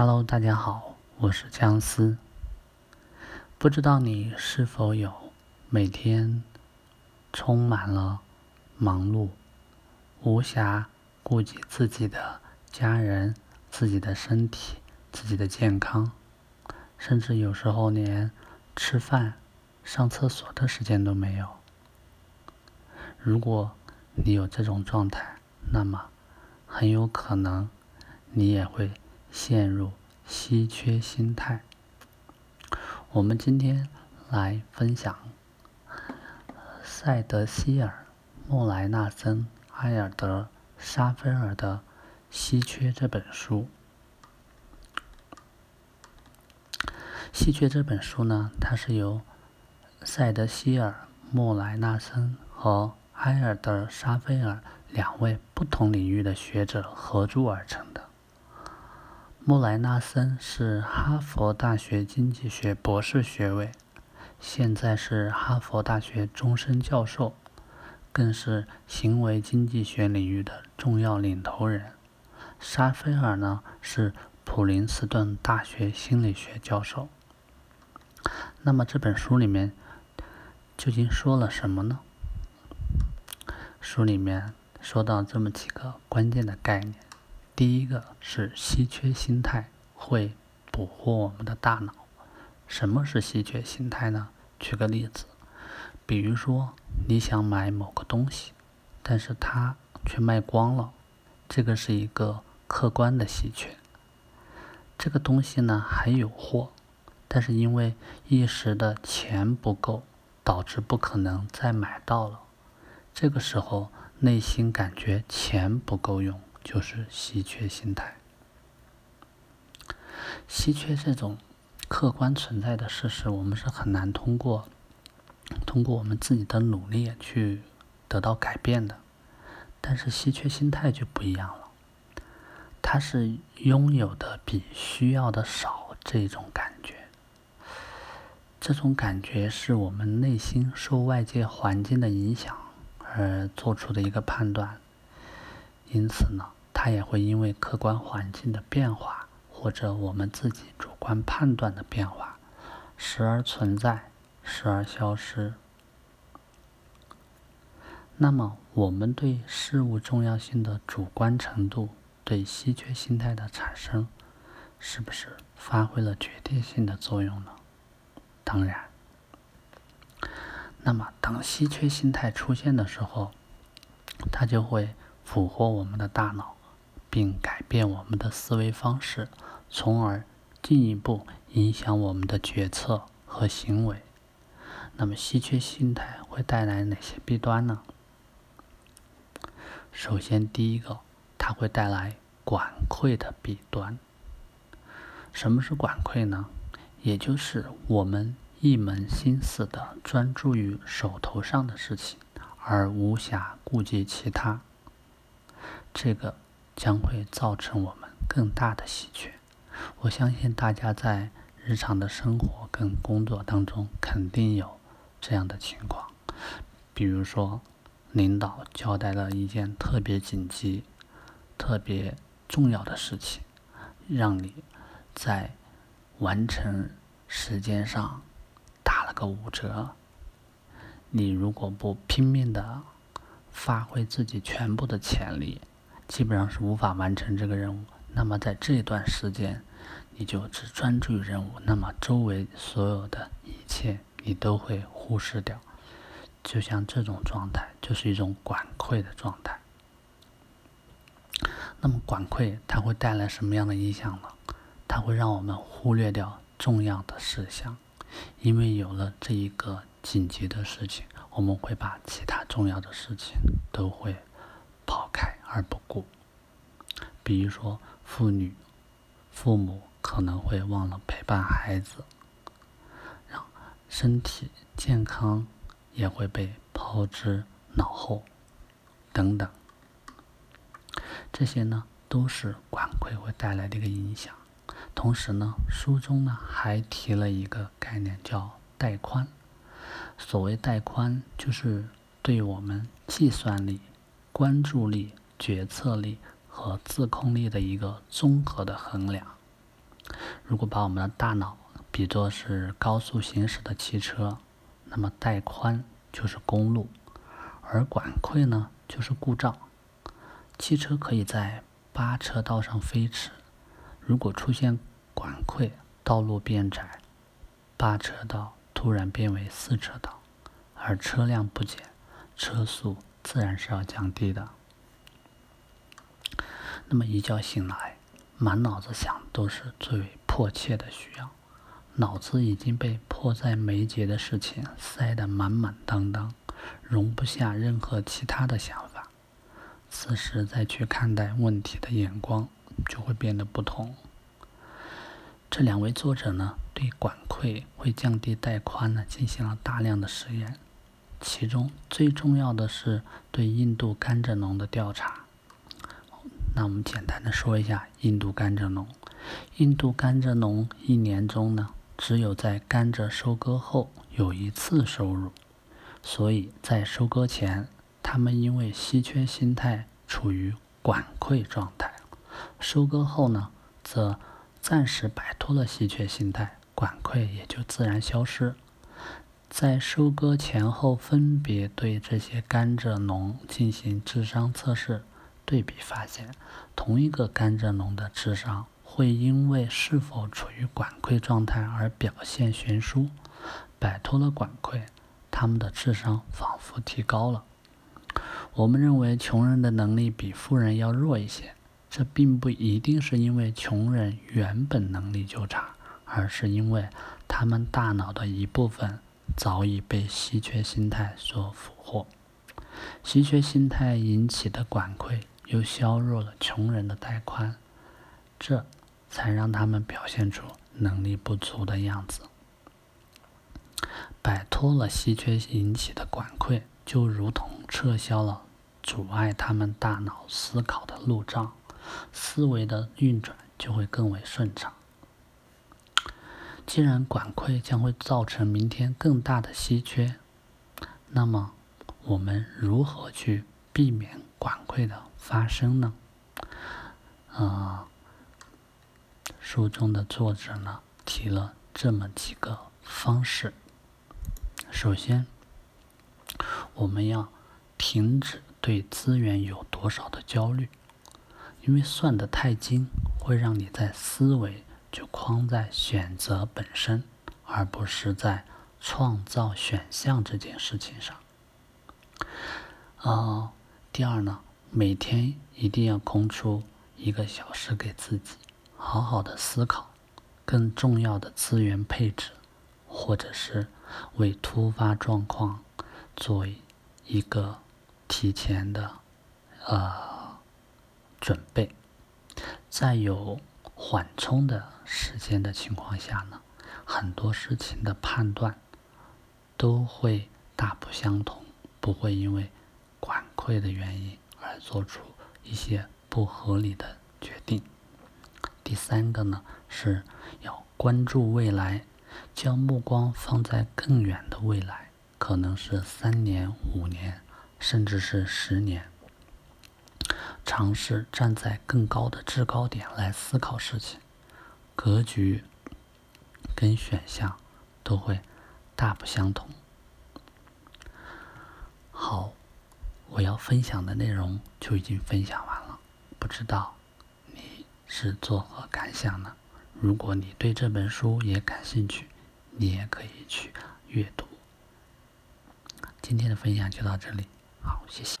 Hello，大家好，我是姜思。不知道你是否有每天充满了忙碌，无暇顾及自己的家人、自己的身体、自己的健康，甚至有时候连吃饭、上厕所的时间都没有。如果你有这种状态，那么很有可能你也会陷入稀缺心态。我们今天来分享塞德希尔·莫莱纳森·埃尔德·沙菲尔的《稀缺》这本书。《稀缺》这本书呢，它是由塞德希尔·莫莱纳森和埃尔德·沙菲尔两位不同领域的学者合著而成的。莫莱纳森是哈佛大学经济学博士学位，现在是哈佛大学终身教授，更是行为经济学领域的重要领头人。沙菲尔呢是普林斯顿大学心理学教授。那么这本书里面究竟说了什么呢？书里面说到这么几个关键的概念。第一个是稀缺心态会捕获我们的大脑。什么是稀缺心态呢？举个例子，比如说你想买某个东西，但是它却卖光了，这个是一个客观的稀缺。这个东西呢还有货，但是因为一时的钱不够，导致不可能再买到了。这个时候内心感觉钱不够用。就是稀缺心态，稀缺这种客观存在的事实，我们是很难通过通过我们自己的努力去得到改变的。但是稀缺心态就不一样了，它是拥有的比需要的少这种感觉，这种感觉是我们内心受外界环境的影响而做出的一个判断，因此呢。它也会因为客观环境的变化，或者我们自己主观判断的变化，时而存在，时而消失。那么，我们对事物重要性的主观程度，对稀缺心态的产生，是不是发挥了决定性的作用呢？当然。那么，当稀缺心态出现的时候，它就会俘获我们的大脑。并改变我们的思维方式，从而进一步影响我们的决策和行为。那么，稀缺心态会带来哪些弊端呢？首先，第一个，它会带来管窥的弊端。什么是管窥呢？也就是我们一门心思的专注于手头上的事情，而无暇顾及其他。这个。将会造成我们更大的稀缺。我相信大家在日常的生活跟工作当中肯定有这样的情况。比如说，领导交代了一件特别紧急、特别重要的事情，让你在完成时间上打了个五折。你如果不拼命的发挥自己全部的潜力，基本上是无法完成这个任务。那么在这段时间，你就只专注于任务，那么周围所有的一切你都会忽视掉。就像这种状态，就是一种管窥的状态。那么管窥它会带来什么样的影响呢？它会让我们忽略掉重要的事项，因为有了这一个紧急的事情，我们会把其他重要的事情都会抛开。而不顾，比如说，妇女、父母可能会忘了陪伴孩子，让身体健康也会被抛之脑后，等等。这些呢，都是管窥会带来的一个影响。同时呢，书中呢还提了一个概念，叫带宽。所谓带宽，就是对我们计算力、关注力。决策力和自控力的一个综合的衡量。如果把我们的大脑比作是高速行驶的汽车，那么带宽就是公路，而管溃呢就是故障。汽车可以在八车道上飞驰，如果出现管溃，道路变窄，八车道突然变为四车道，而车辆不减，车速自然是要降低的。那么一觉醒来，满脑子想都是最为迫切的需要，脑子已经被迫在眉睫的事情塞得满满当当，容不下任何其他的想法。此时再去看待问题的眼光就会变得不同。这两位作者呢，对管窥会降低带宽呢进行了大量的实验，其中最重要的是对印度甘蔗农的调查。那我们简单的说一下印度甘蔗农。印度甘蔗农一年中呢，只有在甘蔗收割后有一次收入，所以在收割前，他们因为稀缺心态处于管溃状态；收割后呢，则暂时摆脱了稀缺心态，管溃也就自然消失。在收割前后分别对这些甘蔗农进行智商测试。对比发现，同一个甘蔗农的智商会因为是否处于管窥状态而表现悬殊。摆脱了管窥，他们的智商仿佛提高了。我们认为穷人的能力比富人要弱一些，这并不一定是因为穷人原本能力就差，而是因为他们大脑的一部分早已被稀缺心态所俘获。稀缺心态引起的管窥。又削弱了穷人的带宽，这才让他们表现出能力不足的样子。摆脱了稀缺引起的管溃，就如同撤销了阻碍他们大脑思考的路障，思维的运转就会更为顺畅。既然管窥将会造成明天更大的稀缺，那么我们如何去避免管窥的？发生呢？啊，书中的作者呢提了这么几个方式。首先，我们要停止对资源有多少的焦虑，因为算得太精，会让你在思维就框在选择本身，而不是在创造选项这件事情上。啊，第二呢？每天一定要空出一个小时给自己，好好的思考更重要的资源配置，或者是为突发状况做一个提前的呃准备。在有缓冲的时间的情况下呢，很多事情的判断都会大不相同，不会因为管溃的原因。而做出一些不合理的决定。第三个呢，是要关注未来，将目光放在更远的未来，可能是三年、五年，甚至是十年。尝试站在更高的制高点来思考事情，格局跟选项都会大不相同。好。我要分享的内容就已经分享完了，不知道你是作何感想呢？如果你对这本书也感兴趣，你也可以去阅读。今天的分享就到这里，好，谢谢。